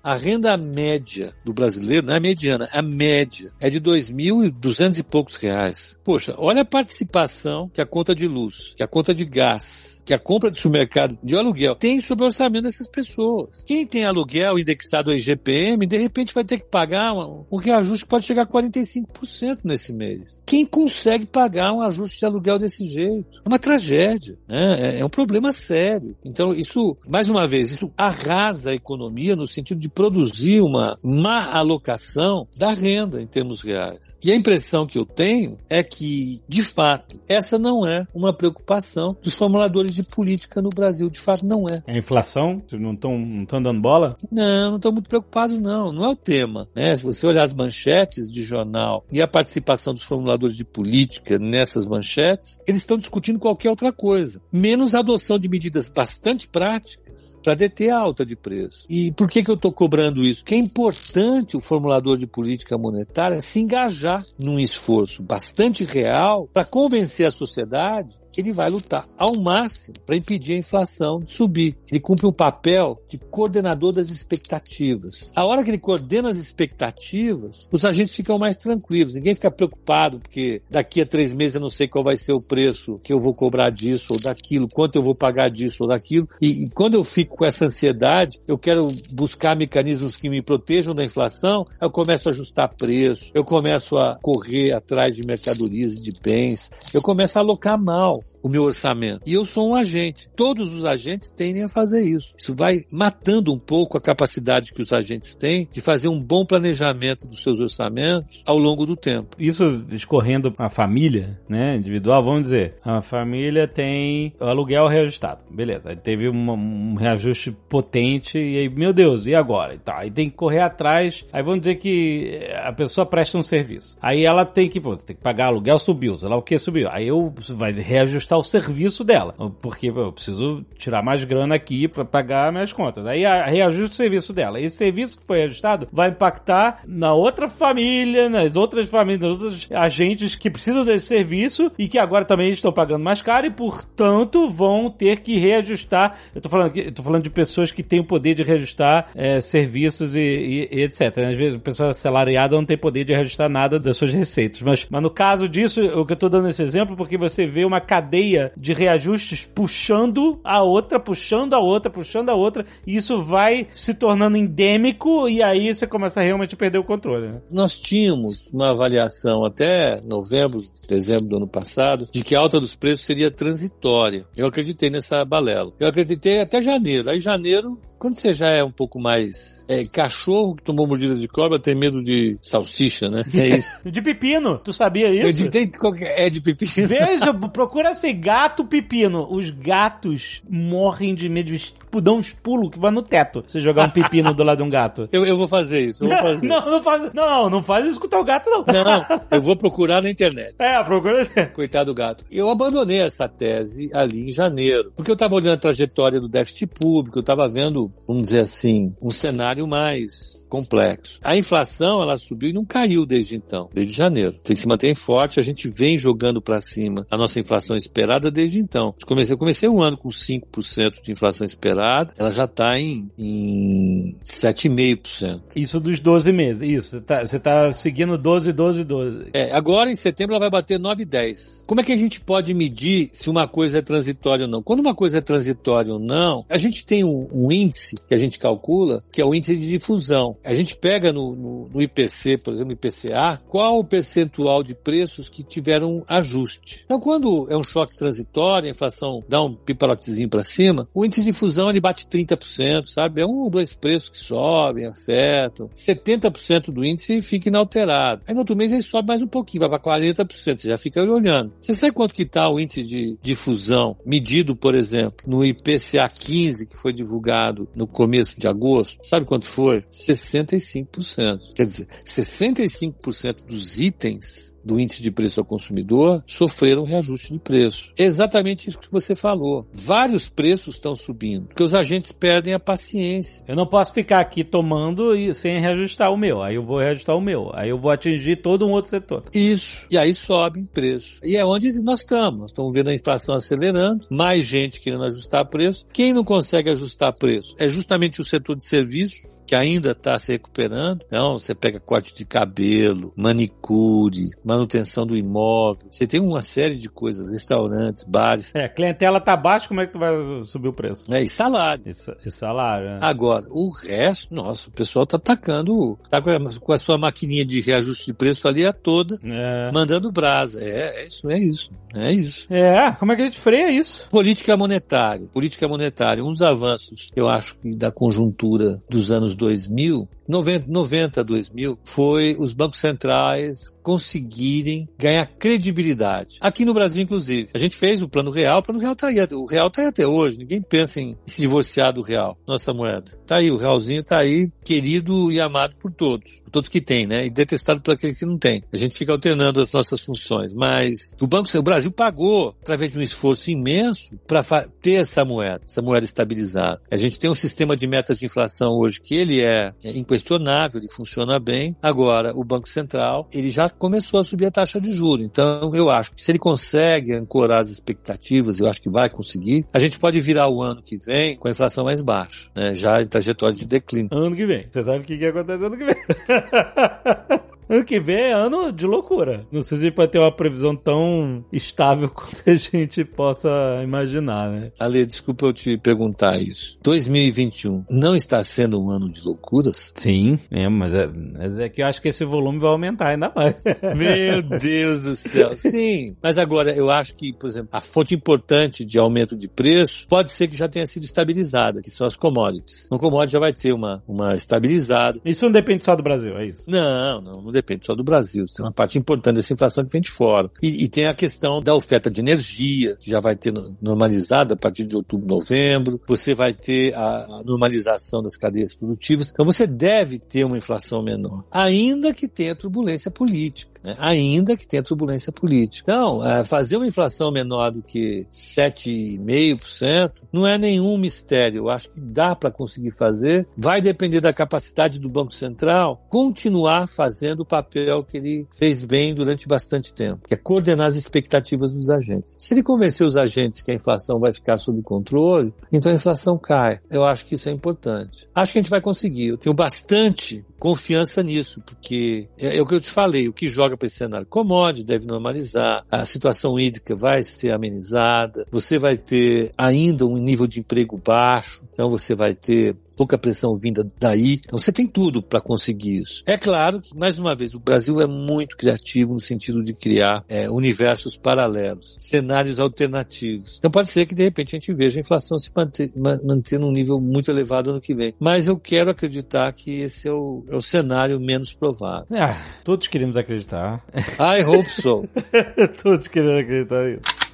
a renda média do brasileiro, não é a mediana, a média, é de 2.200 e poucos reais. Poxa, olha a participação que a conta de luz, que a conta de gás, que a compra de supermercado de aluguel tem sobre orçamento dessas pessoas. Quem tem aluguel indexado ao IGPM, de repente vai ter que pagar um, reajuste que pode chegar a 45% nesse mês. Quem consegue pagar um ajuste de aluguel desse jeito? É uma tragédia, né? É, é um problema sério. Então, isso, mais uma vez, isso arrasa a economia no sentido de produzir uma má alocação da renda em termos reais. E a impressão que eu tenho é que, de fato, essa não é uma preocupação dos formuladores de política no Brasil. De fato, não é. A inflação? Não estão não dando bola? Não, não estão muito preocupados, não. Não é o tema. Né? Se você olhar as manchetes de jornal e a participação dos formuladores de política nessas manchetes, eles estão discutindo qualquer outra coisa, menos a adoção de medidas bastante práticas para deter a alta de preço. E por que, que eu estou cobrando isso? Porque é importante o formulador de política monetária se engajar num esforço bastante real para convencer a sociedade que ele vai lutar ao máximo para impedir a inflação de subir. Ele cumpre um papel de coordenador das expectativas. A hora que ele coordena as expectativas, os agentes ficam mais tranquilos. Ninguém fica preocupado porque daqui a três meses eu não sei qual vai ser o preço que eu vou cobrar disso ou daquilo, quanto eu vou pagar disso ou daquilo. E, e quando eu fico com essa ansiedade, eu quero buscar mecanismos que me protejam da inflação, eu começo a ajustar preço, eu começo a correr atrás de mercadorias e de bens, eu começo a alocar mal o meu orçamento. E eu sou um agente. Todos os agentes tendem a fazer isso. Isso vai matando um pouco a capacidade que os agentes têm de fazer um bom planejamento dos seus orçamentos ao longo do tempo. Isso escorrendo a família, né, individual, vamos dizer, a família tem aluguel reajustado. Beleza, teve uma, um reajuste potente e aí, meu Deus, e agora? E tá, aí tem que correr atrás. Aí vamos dizer que a pessoa presta um serviço. Aí ela tem que, pô, tem que pagar aluguel, subiu, sei lá o que subiu. Aí eu vai reajustar o serviço dela, porque eu preciso tirar mais grana aqui para pagar minhas contas. Aí reajusta o serviço dela. Esse serviço que foi ajustado vai impactar na outra família, nas outras famílias, nos outros agentes que precisam desse serviço e que agora também estão pagando mais caro e, portanto, vão ter que reajustar. Eu tô falando, eu tô falando de pessoas que têm o poder de reajustar é, serviços e, e, e, etc. Às vezes, a pessoa assalariada não tem poder de reajustar nada das suas receitas. Mas, mas no caso disso, o que eu tô dando esse exemplo, porque você vê uma cadeia cadeia de reajustes puxando a outra, puxando a outra, puxando a outra, e isso vai se tornando endêmico e aí você começa a realmente perder o controle. Né? Nós tínhamos uma avaliação até novembro, dezembro do ano passado, de que a alta dos preços seria transitória. Eu acreditei nessa balela. Eu acreditei até janeiro. Aí janeiro, quando você já é um pouco mais é, cachorro que tomou mordida de cobra, tem medo de salsicha, né? É isso. <laughs> de pepino, tu sabia isso? Eu editei qualquer é de pepino. Veja, <laughs> procura assim, gato pepino. Os gatos morrem de medo de tipo, dão uns pulos que vai no teto. Você jogar um pepino do lado de um gato. <laughs> Eu, eu vou fazer isso, eu vou fazer. não, não faz, não, não faz isso com o teu gato, não. Não, eu vou procurar na internet. É, procura. Coitado do gato. Eu abandonei essa tese ali em janeiro, porque eu estava olhando a trajetória do déficit público, eu estava vendo, vamos dizer assim, um cenário mais complexo. A inflação, ela subiu e não caiu desde então, desde janeiro. Se mantém forte, a gente vem jogando para cima a nossa inflação esperada desde então. Eu comecei, eu comecei um ano com 5% de inflação esperada, ela já está em, em 7,5%. Isso dos 12 meses, isso. Você está tá seguindo 12, 12, 12. É, agora em setembro ela vai bater 9,10. Como é que a gente pode medir se uma coisa é transitória ou não? Quando uma coisa é transitória ou não, a gente tem um, um índice que a gente calcula, que é o índice de difusão. A gente pega no, no, no IPC, por exemplo, IPCA, qual o percentual de preços que tiveram ajuste. Então, quando é um choque transitório, a inflação dá um piparotezinho para cima, o índice de difusão ele bate 30%, sabe? É um ou dois preços que sobem, afetam. 70% do índice fica inalterado. Aí no outro mês ele sobe mais um pouquinho, vai para 40%, você já fica olhando. Você sabe quanto que está o índice de difusão medido, por exemplo, no IPCA 15, que foi divulgado no começo de agosto? Sabe quanto foi? 65%. Quer dizer, 65% dos itens do índice de preço ao consumidor sofreram reajuste de preço. Exatamente isso que você falou. Vários preços estão subindo, porque os agentes perdem a paciência. Eu não posso ficar aqui tomando e sem reajustar o meu. Aí eu vou reajustar o meu. Aí eu vou atingir todo um outro setor. Isso. E aí sobe o preço. E é onde nós estamos. Nós estamos vendo a inflação acelerando, mais gente querendo ajustar preço. Quem não consegue ajustar preço é justamente o setor de serviços que ainda está se recuperando. Então, você pega corte de cabelo, manicure, manutenção do imóvel. Você tem uma série de coisas, restaurantes, bares. É, clientela tá baixa, como é que tu vai subir o preço? É, e salário. E, e salário, é. Agora, o resto, nossa, o pessoal tá atacando, tá com a, com a sua maquininha de reajuste de preço ali a toda, é. mandando brasa. É, é isso, é isso, é isso. É, como é que a gente freia isso? Política monetária. Política monetária, um dos avanços, eu acho, da conjuntura dos anos 2000, 90, 90 2000, foi os bancos centrais conseguirem ganhar credibilidade. Aqui no Brasil, inclusive. A gente fez o plano real, o plano real tá aí, o real tá aí até hoje. Ninguém pensa em se divorciar do real, nossa moeda. Tá aí, o realzinho tá aí, querido e amado por todos. Por todos que tem, né? E detestado por aqueles que não tem. A gente fica alternando as nossas funções. Mas o Banco o Brasil pagou, através de um esforço imenso, para ter essa moeda, essa moeda estabilizada. A gente tem um sistema de metas de inflação hoje que ele é, é inquestionável, ele funciona bem. Agora, o Banco Central, ele já começou a subir a taxa de juros. Então, eu acho que se ele consegue ancorar as expectativas, eu acho que vai conseguir, a gente pode virar o ano que vem com a inflação mais baixa, né? já em trajetória de declínio. Ano que vem. Você sabe o que, que acontece ano que vem. <laughs> Ano que vem é ano de loucura. Não sei se a gente pode ter uma previsão tão estável <laughs> quanto a gente possa imaginar, né? Ale, desculpa eu te perguntar isso. 2021 não está sendo um ano de loucuras? Sim, é, mas é, mas é que eu acho que esse volume vai aumentar ainda mais. <laughs> Meu Deus do céu. Sim, mas agora eu acho que, por exemplo, a fonte importante de aumento de preço pode ser que já tenha sido estabilizada, que são as commodities. No commodity já vai ter uma, uma estabilizada. Isso não depende só do Brasil, é isso? Não, não, não depende só do Brasil. Tem uma parte importante dessa inflação que vem de fora. E, e tem a questão da oferta de energia, que já vai ter normalizada a partir de outubro, novembro. Você vai ter a, a normalização das cadeias produtivas. Então você deve ter uma inflação menor, ainda que tenha turbulência política né? ainda que tenha turbulência política. Então, é, fazer uma inflação menor do que 7,5% não é nenhum mistério. Eu acho que dá para conseguir fazer. Vai depender da capacidade do Banco Central continuar fazendo o papel que ele fez bem durante bastante tempo, que é coordenar as expectativas dos agentes. Se ele convencer os agentes que a inflação vai ficar sob controle, então a inflação cai. Eu acho que isso é importante. Acho que a gente vai conseguir. Eu tenho bastante confiança nisso, porque é, é o que eu te falei, o que joga para esse cenário commodity deve normalizar, a situação hídrica vai ser amenizada, você vai ter ainda um nível de emprego baixo, então você vai ter pouca pressão vinda daí. Então você tem tudo para conseguir isso. É claro que, mais uma vez, o Brasil é muito criativo no sentido de criar é, universos paralelos, cenários alternativos. Então pode ser que de repente a gente veja a inflação se manter, manter num nível muito elevado ano que vem. Mas eu quero acreditar que esse é o, é o cenário menos provável. Ah, todos queremos acreditar. I hope so. <laughs> todos queremos acreditar nisso.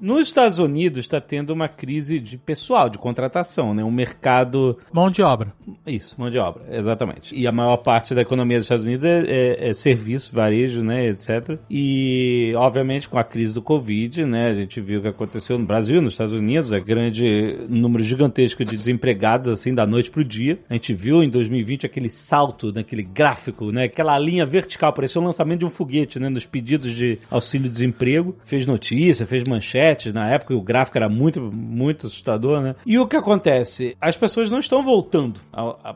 Nos Estados Unidos está tendo uma crise de pessoal, de contratação, né? Um mercado. Mão de obra. Isso, mão de obra, exatamente. E a maior parte da economia dos Estados Unidos é, é, é serviço, varejo, né, etc. E, obviamente, com a crise do Covid, né, a gente viu o que aconteceu no Brasil, nos Estados Unidos, é grande número gigantesco de desempregados, assim, da noite pro dia. A gente viu em 2020 aquele salto, naquele gráfico, né, aquela linha vertical, parecia o lançamento de um foguete, né, nos pedidos de auxílio-desemprego. Fez notícia, fez manchete na época o gráfico era muito, muito assustador, né? E o que acontece? As pessoas não estão voltando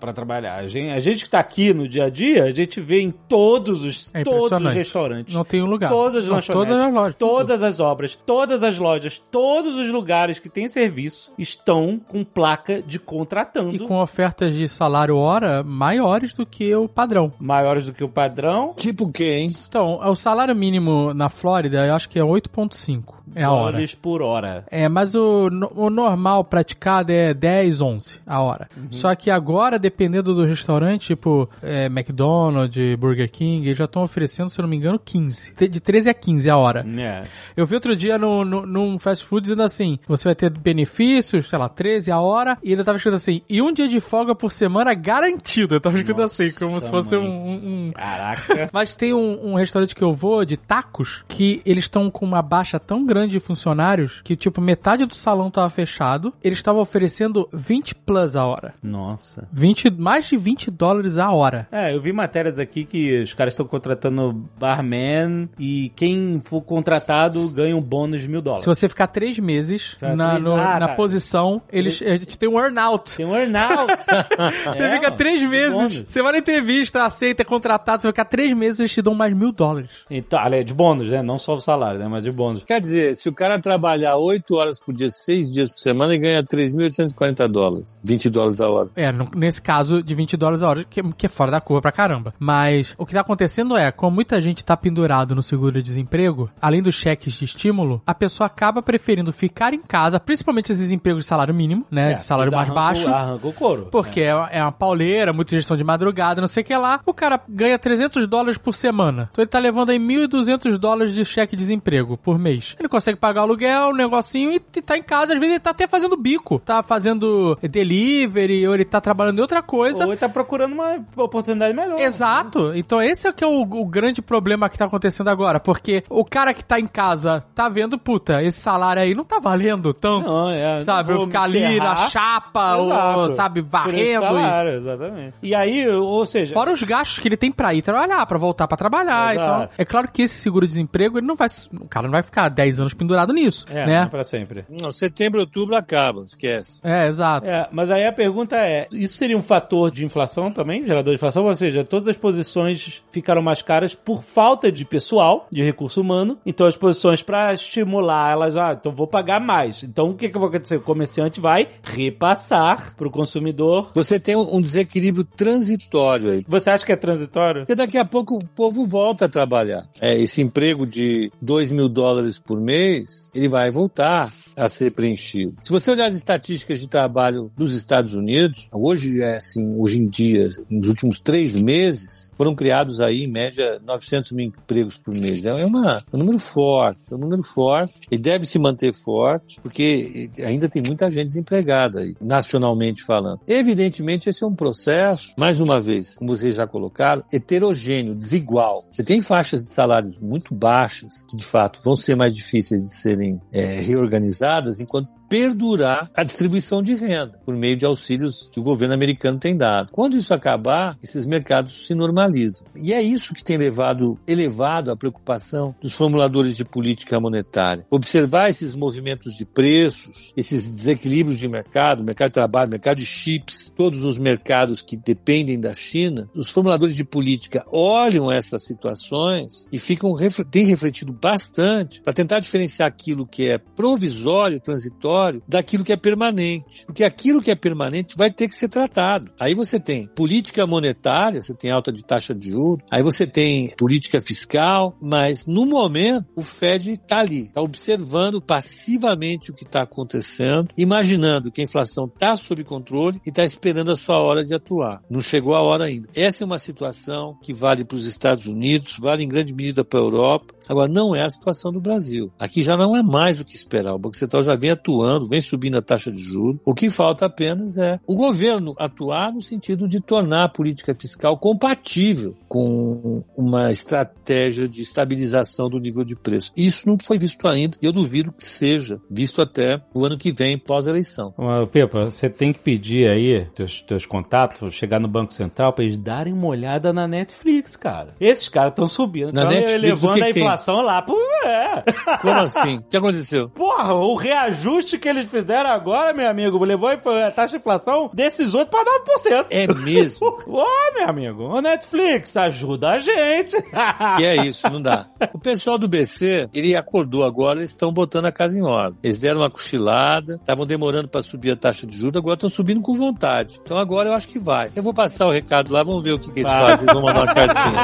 para trabalhar. A gente, a gente que está aqui no dia a dia, a gente vê em todos os, é todos os restaurantes. Não tem um lugar. Todas as não, lanchonetes, todas as lojas. Todas as obras, todas as lojas, todos os lugares que têm serviço estão com placa de contratando. E com ofertas de salário hora maiores do que o padrão. Maiores do que o padrão. Tipo o quê, hein? Então, o salário mínimo na Flórida, eu acho que é 8.5. É a hora por hora. É, mas o, o normal praticado é 10, 11 a hora. Uhum. Só que agora, dependendo do restaurante, tipo é, McDonald's, Burger King, eles já estão oferecendo, se eu não me engano, 15. De 13 a 15 a hora. É. Eu vi outro dia no, no, num fast food dizendo assim: você vai ter benefícios, sei lá, 13 a hora, e ele tava escrito assim: e um dia de folga por semana garantido. Eu tava escrito Nossa, assim, como se fosse um, um, Caraca. Mas tem um, um restaurante que eu vou de tacos que eles estão com uma baixa tão grande de funcionários funcionários que, tipo, metade do salão tava fechado, eles estavam oferecendo 20 plus a hora. Nossa. 20, mais de 20 dólares a hora. É, eu vi matérias aqui que os caras estão contratando barman e quem for contratado ganha um bônus de mil dólares. Se você ficar três meses na, três... No, ah, na tá. posição, eles, a gente tem um earnout. Tem um earnout. <laughs> você é, fica três meses, você vai na entrevista, aceita, é contratado, você vai ficar três meses, eles te dão mais mil dólares. Então, é de bônus, né? Não só o salário, né? Mas de bônus. Quer dizer, se o cara trabalhar 8 horas por dia, 6 dias por semana e ganha 3.840 dólares. 20 dólares a hora. É, no, nesse caso de 20 dólares a hora, que, que, é fora da curva pra caramba. Mas o que tá acontecendo é, como muita gente tá pendurado no seguro-desemprego, além dos cheques de estímulo, a pessoa acaba preferindo ficar em casa, principalmente esses empregos de salário mínimo, né? É, de salário mais arranca, baixo. Arranca o couro. Porque é. é uma pauleira, muita gestão de madrugada, não sei o que lá. O cara ganha 300 dólares por semana. Então ele tá levando aí 1.200 dólares de cheque de desemprego por mês. Ele consegue pagar o aluguel, o negocinho e tá em casa. Às vezes ele tá até fazendo bico. Tá fazendo delivery, ou ele tá trabalhando em outra coisa. Ou ele tá procurando uma oportunidade melhor. Exato. Então esse é que é o, o grande problema que tá acontecendo agora. Porque o cara que tá em casa tá vendo, puta, esse salário aí não tá valendo tanto. Não, é. Sabe? Eu ficar ali na chapa, Exato. ou, sabe, varrendo. Salário, e... exatamente. E aí, ou seja. Fora os gastos que ele tem pra ir trabalhar, pra voltar pra trabalhar. Exato. Então, é claro que esse seguro-desemprego, ele não vai. O cara não vai ficar 10 anos pendurado nisso. É, né? pra sempre. Não, setembro, outubro acaba, esquece. É, exato. É, mas aí a pergunta é: isso seria um fator de inflação também, gerador de inflação? Ou seja, todas as posições ficaram mais caras por falta de pessoal, de recurso humano. Então as posições para estimular elas, ah, então vou pagar mais. Então o que, que vai acontecer? O comerciante vai repassar para o consumidor. Você tem um desequilíbrio transitório aí. Você acha que é transitório? Porque daqui a pouco o povo volta a trabalhar. É, esse emprego de 2 mil dólares por mês, ele vai voltar a ser preenchido. Se você olhar as estatísticas de trabalho dos Estados Unidos, hoje é assim, hoje em dia, nos últimos três meses, foram criados aí, em média, 900 mil empregos por mês. É, uma, é um número forte, é um número forte e deve se manter forte, porque ainda tem muita gente desempregada aí, nacionalmente falando. Evidentemente, esse é um processo, mais uma vez, como vocês já colocaram, heterogêneo, desigual. Você tem faixas de salários muito baixas, que de fato vão ser mais difíceis de serem serem é, reorganizadas enquanto perdurar a distribuição de renda por meio de auxílios que o governo americano tem dado. Quando isso acabar, esses mercados se normalizam. E é isso que tem levado, elevado a preocupação dos formuladores de política monetária. Observar esses movimentos de preços, esses desequilíbrios de mercado, mercado de trabalho, mercado de chips, todos os mercados que dependem da China, os formuladores de política olham essas situações e ficam têm refletido bastante para tentar diferenciar aquilo que é provisório, transitório, daquilo que é permanente. Porque aquilo que é permanente vai ter que ser tratado. Aí você tem política monetária, você tem alta de taxa de juros, aí você tem política fiscal, mas no momento o Fed está ali, está observando passivamente o que está acontecendo, imaginando que a inflação está sob controle e está esperando a sua hora de atuar. Não chegou a hora ainda. Essa é uma situação que vale para os Estados Unidos, vale em grande medida para a Europa. Agora, não é a situação do Brasil. Aqui já não é mais o que esperar. O Banco Central já vem atuando, vem subindo a taxa de juros. O que falta apenas é o governo atuar no sentido de tornar a política fiscal compatível com uma estratégia de estabilização do nível de preço. Isso não foi visto ainda e eu duvido que seja visto até o ano que vem, pós-eleição. Pepa, você tem que pedir aí teus, teus contatos, chegar no Banco Central para eles darem uma olhada na Netflix, cara. Esses caras estão subindo, Netflix, elevando a inflação tem? lá. Pô, é. Como assim? O que aconteceu? Porra, o reajuste que eles fizeram agora, meu amigo, levou a taxa de inflação desses outros para 9%. É mesmo? <laughs> Ô, oh, meu amigo, o Netflix, ajuda a gente. <laughs> que é isso, não dá. O pessoal do BC, ele acordou agora, eles estão botando a casa em ordem. Eles deram uma cochilada, estavam demorando para subir a taxa de juros, agora estão subindo com vontade. Então agora eu acho que vai. Eu vou passar o recado lá, vamos ver o que, que eles fazem, vão mandar uma cartinha.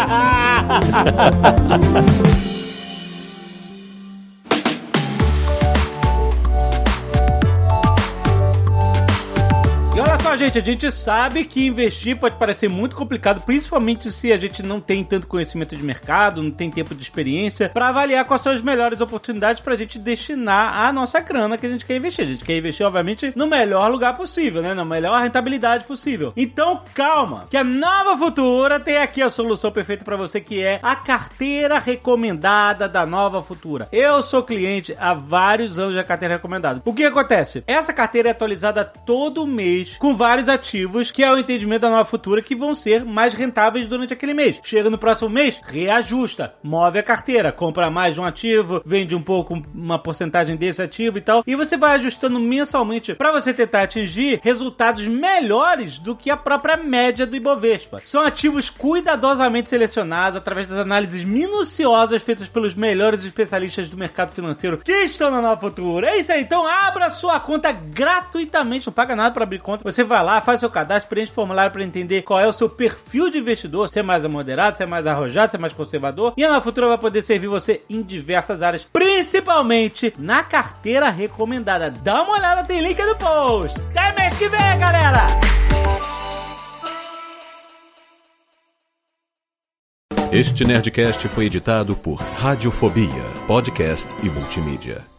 <laughs> You're gente, a gente sabe que investir pode parecer muito complicado, principalmente se a gente não tem tanto conhecimento de mercado, não tem tempo de experiência, para avaliar quais são as melhores oportunidades pra gente destinar a nossa grana que a gente quer investir. A gente quer investir, obviamente, no melhor lugar possível, né? Na melhor rentabilidade possível. Então, calma, que a Nova Futura tem aqui a solução perfeita para você, que é a carteira recomendada da Nova Futura. Eu sou cliente há vários anos da carteira recomendada. O que acontece? Essa carteira é atualizada todo mês com vários ativos que é o entendimento da nova futura que vão ser mais rentáveis durante aquele mês. Chega no próximo mês, reajusta, move a carteira, compra mais de um ativo, vende um pouco uma porcentagem desse ativo e tal, e você vai ajustando mensalmente para você tentar atingir resultados melhores do que a própria média do Ibovespa. São ativos cuidadosamente selecionados através das análises minuciosas feitas pelos melhores especialistas do mercado financeiro que estão na Nova Futura. É isso aí, então abra sua conta gratuitamente, não paga nada para abrir conta. Você vai lá, faz seu cadastro, preenche o formulário para entender qual é o seu perfil de investidor, se é mais moderado, se é mais arrojado, se é mais conservador. E a Nova Futura vai poder servir você em diversas áreas, principalmente na carteira recomendada. Dá uma olhada, tem link no post. Até mês que vem, galera! Este Nerdcast foi editado por Radiofobia, podcast e multimídia.